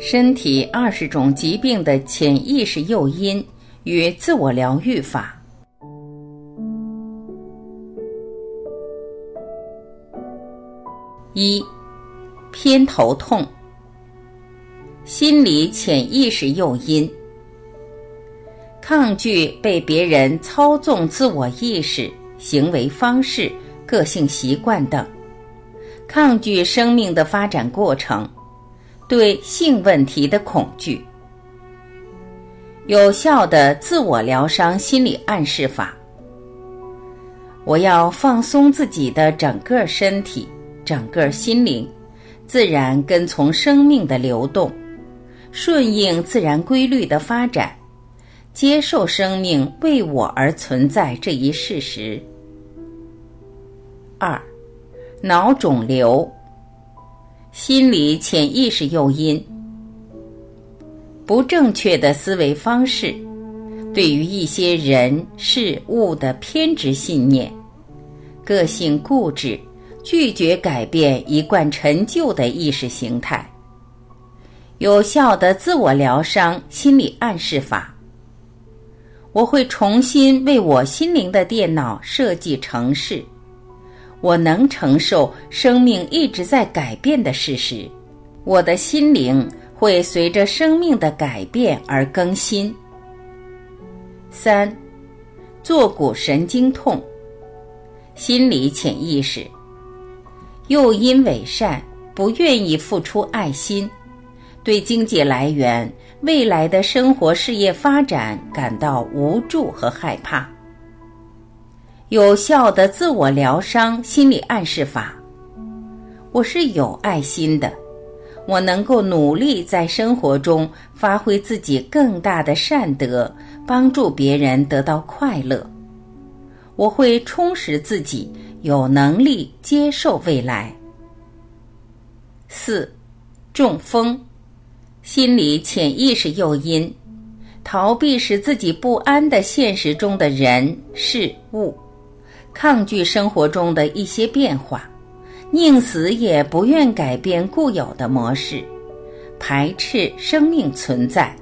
身体二十种疾病的潜意识诱因与自我疗愈法。一、偏头痛，心理潜意识诱因，抗拒被别人操纵自我意识、行为方式、个性习惯等，抗拒生命的发展过程。对性问题的恐惧，有效的自我疗伤心理暗示法。我要放松自己的整个身体、整个心灵，自然跟从生命的流动，顺应自然规律的发展，接受生命为我而存在这一事实。二，脑肿瘤。心理潜意识诱因，不正确的思维方式，对于一些人事物的偏执信念，个性固执，拒绝改变一贯陈旧的意识形态。有效的自我疗伤心理暗示法，我会重新为我心灵的电脑设计程式。我能承受生命一直在改变的事实，我的心灵会随着生命的改变而更新。三，坐骨神经痛，心理潜意识，又因伪善，不愿意付出爱心，对经济来源、未来的生活事业发展感到无助和害怕。有效的自我疗伤心理暗示法。我是有爱心的，我能够努力在生活中发挥自己更大的善德，帮助别人得到快乐。我会充实自己，有能力接受未来。四，中风，心理潜意识诱因，逃避使自己不安的现实中的人事物。抗拒生活中的一些变化，宁死也不愿改变固有的模式，排斥生命存在。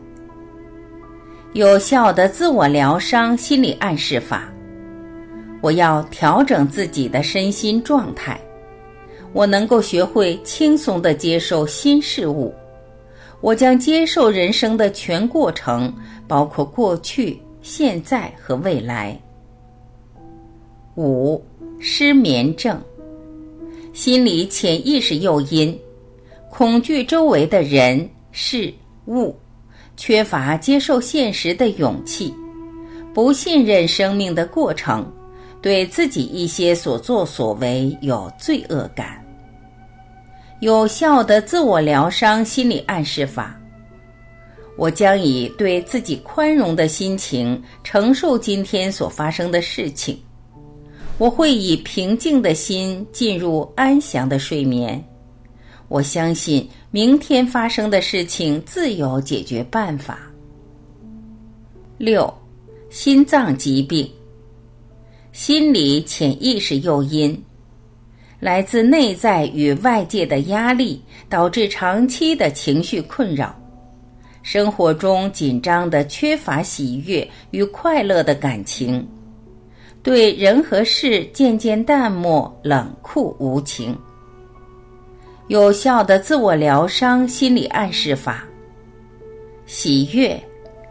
有效的自我疗伤心理暗示法：我要调整自己的身心状态，我能够学会轻松的接受新事物，我将接受人生的全过程，包括过去、现在和未来。五、失眠症，心理潜意识诱因，恐惧周围的人事物，缺乏接受现实的勇气，不信任生命的过程，对自己一些所作所为有罪恶感。有效的自我疗伤心理暗示法：我将以对自己宽容的心情承受今天所发生的事情。我会以平静的心进入安详的睡眠。我相信明天发生的事情自有解决办法。六，心脏疾病，心理潜意识诱因，来自内在与外界的压力，导致长期的情绪困扰，生活中紧张的缺乏喜悦与快乐的感情。对人和事渐渐淡漠、冷酷无情。有效的自我疗伤心理暗示法：喜悦，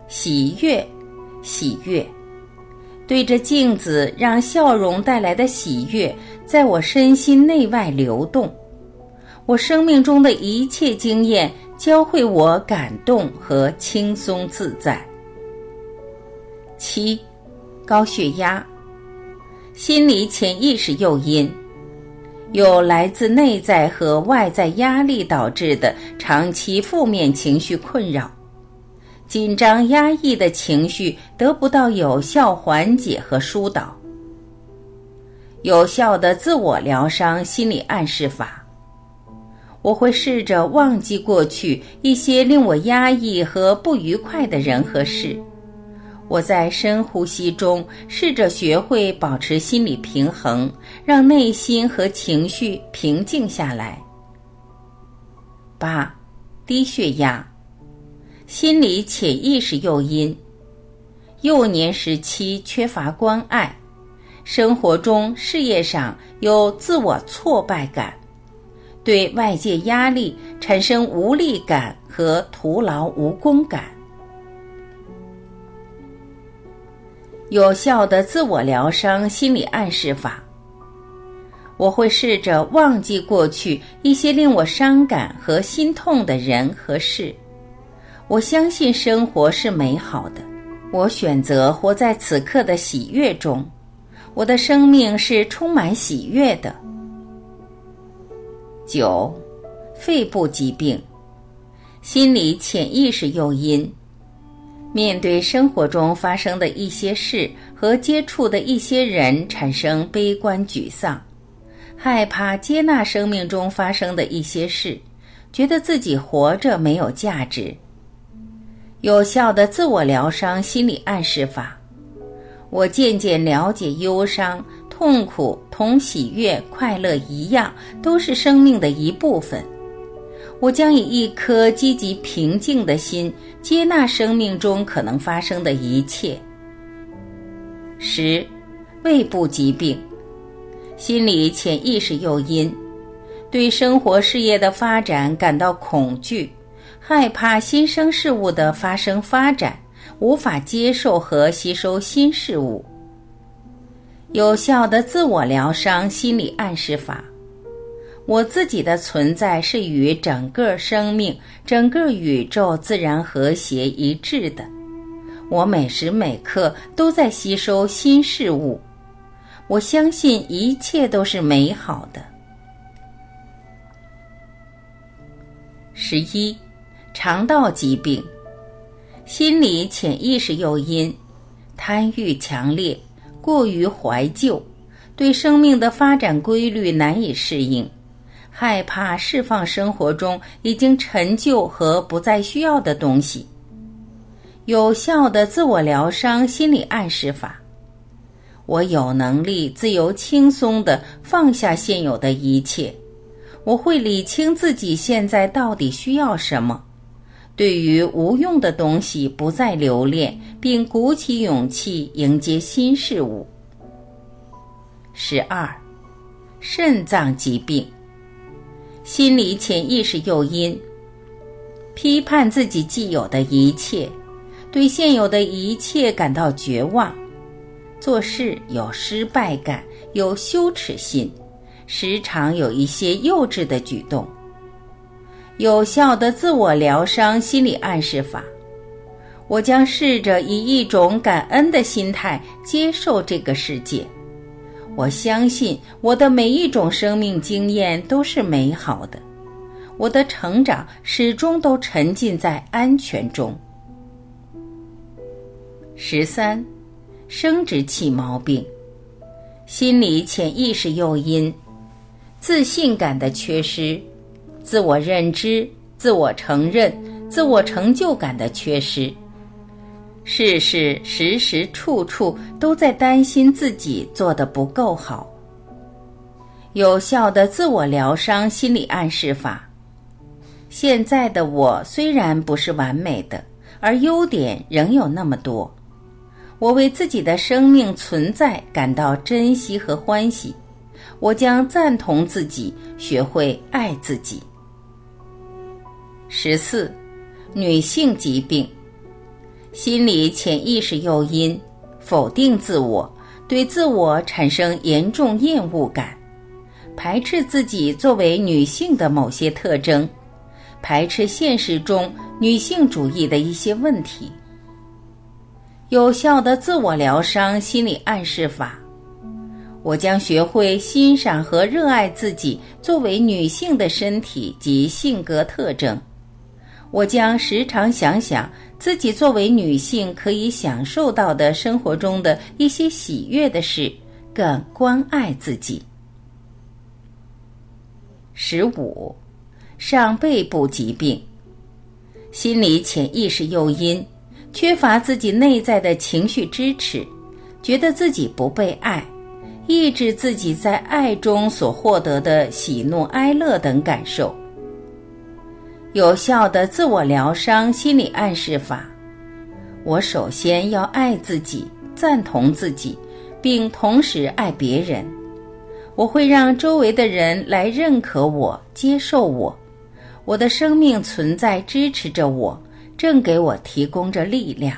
喜悦，喜悦。对着镜子，让笑容带来的喜悦在我身心内外流动。我生命中的一切经验教会我感动和轻松自在。七，高血压。心理潜意识诱因，有来自内在和外在压力导致的长期负面情绪困扰，紧张压抑的情绪得不到有效缓解和疏导。有效的自我疗伤心理暗示法，我会试着忘记过去一些令我压抑和不愉快的人和事。我在深呼吸中试着学会保持心理平衡，让内心和情绪平静下来。八，低血压，心理潜意识诱因。幼年时期缺乏关爱，生活中、事业上有自我挫败感，对外界压力产生无力感和徒劳无功感。有效的自我疗伤心理暗示法。我会试着忘记过去一些令我伤感和心痛的人和事。我相信生活是美好的。我选择活在此刻的喜悦中。我的生命是充满喜悦的。九，肺部疾病，心理潜意识诱因。面对生活中发生的一些事和接触的一些人，产生悲观沮丧。害怕接纳生命中发生的一些事，觉得自己活着没有价值。有效的自我疗伤心理暗示法，我渐渐了解忧伤、痛苦同喜悦、快乐一样，都是生命的一部分。我将以一颗积极平静的心，接纳生命中可能发生的一切。十，胃部疾病。心理潜意识诱因，对生活事业的发展感到恐惧，害怕新生事物的发生发展，无法接受和吸收新事物。有效的自我疗伤心理暗示法：我自己的存在是与整个生命、整个宇宙自然和谐一致的，我每时每刻都在吸收新事物。我相信一切都是美好的。十一，肠道疾病，心理潜意识诱因，贪欲强烈，过于怀旧，对生命的发展规律难以适应，害怕释放生活中已经陈旧和不再需要的东西。有效的自我疗伤心理暗示法。我有能力自由轻松地放下现有的一切，我会理清自己现在到底需要什么，对于无用的东西不再留恋，并鼓起勇气迎接新事物。十二，肾脏疾病，心理潜意识诱因，批判自己既有的一切，对现有的一切感到绝望。做事有失败感，有羞耻心，时常有一些幼稚的举动。有效的自我疗伤心理暗示法，我将试着以一种感恩的心态接受这个世界。我相信我的每一种生命经验都是美好的，我的成长始终都沉浸在安全中。十三。生殖器毛病、心理潜意识诱因、自信感的缺失、自我认知、自我承认、自我成就感的缺失，事事时时处处都在担心自己做的不够好。有效的自我疗伤心理暗示法：现在的我虽然不是完美的，而优点仍有那么多。我为自己的生命存在感到珍惜和欢喜，我将赞同自己，学会爱自己。十四，女性疾病，心理潜意识诱因，否定自我，对自我产生严重厌恶感，排斥自己作为女性的某些特征，排斥现实中女性主义的一些问题。有效的自我疗伤心理暗示法，我将学会欣赏和热爱自己作为女性的身体及性格特征。我将时常想想自己作为女性可以享受到的生活中的一些喜悦的事，更关爱自己。十五，上背部疾病，心理潜意识诱因。缺乏自己内在的情绪支持，觉得自己不被爱，抑制自己在爱中所获得的喜怒哀乐等感受。有效的自我疗伤心理暗示法。我首先要爱自己，赞同自己，并同时爱别人。我会让周围的人来认可我、接受我。我的生命存在支持着我，正给我提供着力量。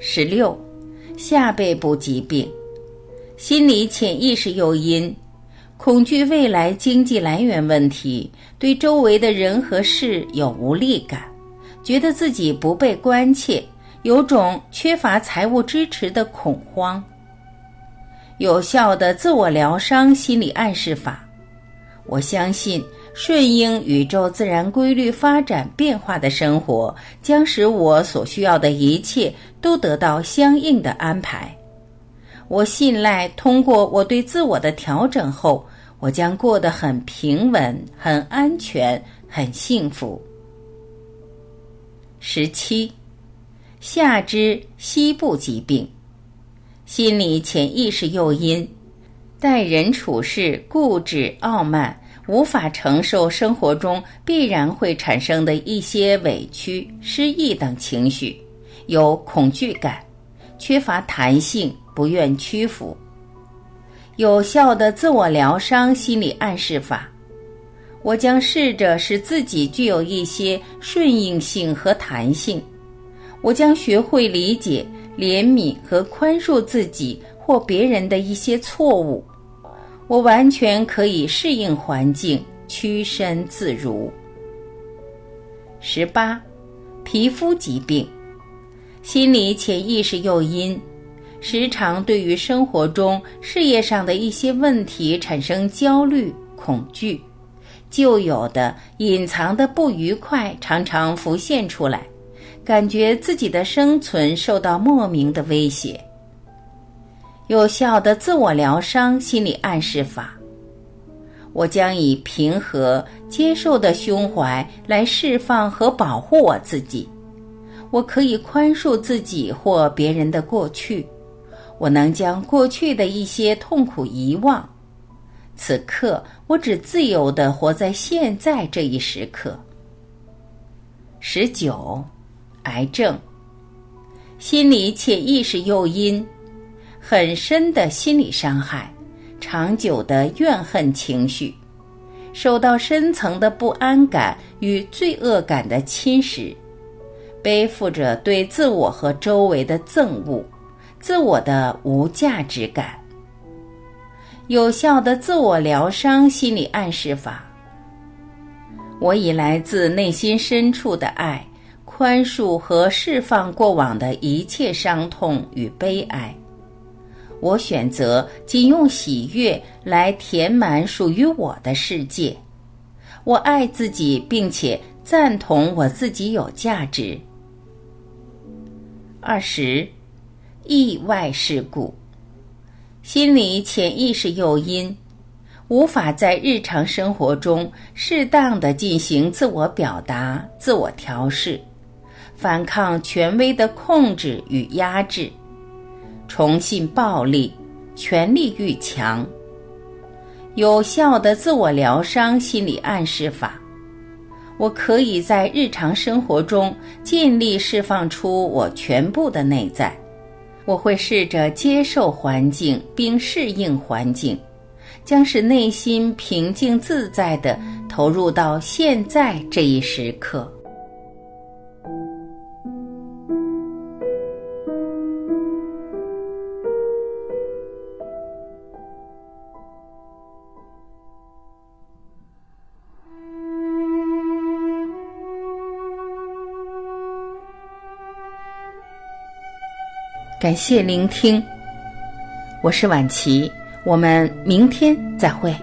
十六，下背部疾病，心理潜意识诱因，恐惧未来经济来源问题，对周围的人和事有无力感。觉得自己不被关切，有种缺乏财务支持的恐慌。有效的自我疗伤心理暗示法，我相信顺应宇宙自然规律发展变化的生活，将使我所需要的一切都得到相应的安排。我信赖通过我对自我的调整后，我将过得很平稳、很安全、很幸福。十七，下肢膝部疾病，心理潜意识诱因，待人处事固执傲慢，无法承受生活中必然会产生的一些委屈、失意等情绪，有恐惧感，缺乏弹性，不愿屈服。有效的自我疗伤心理暗示法。我将试着使自己具有一些顺应性和弹性。我将学会理解、怜悯和宽恕自己或别人的一些错误。我完全可以适应环境，屈身自如。十八，皮肤疾病，心理潜意识诱因，时常对于生活中、事业上的一些问题产生焦虑、恐惧。旧有的隐藏的不愉快常常浮现出来，感觉自己的生存受到莫名的威胁。有效的自我疗伤心理暗示法，我将以平和接受的胸怀来释放和保护我自己。我可以宽恕自己或别人的过去，我能将过去的一些痛苦遗忘。此刻，我只自由的活在现在这一时刻。十九，癌症，心理潜意识诱因，很深的心理伤害，长久的怨恨情绪，受到深层的不安感与罪恶感的侵蚀，背负着对自我和周围的憎恶，自我的无价值感。有效的自我疗伤心理暗示法。我以来自内心深处的爱、宽恕和释放过往的一切伤痛与悲哀。我选择仅用喜悦来填满属于我的世界。我爱自己，并且赞同我自己有价值。二十，意外事故。心理潜意识诱因，无法在日常生活中适当的进行自我表达、自我调试，反抗权威的控制与压制，重信暴力，权力欲强。有效的自我疗伤心理暗示法，我可以在日常生活中尽力释放出我全部的内在。我会试着接受环境并适应环境，将使内心平静自在地投入到现在这一时刻。感谢聆听，我是晚琪，我们明天再会。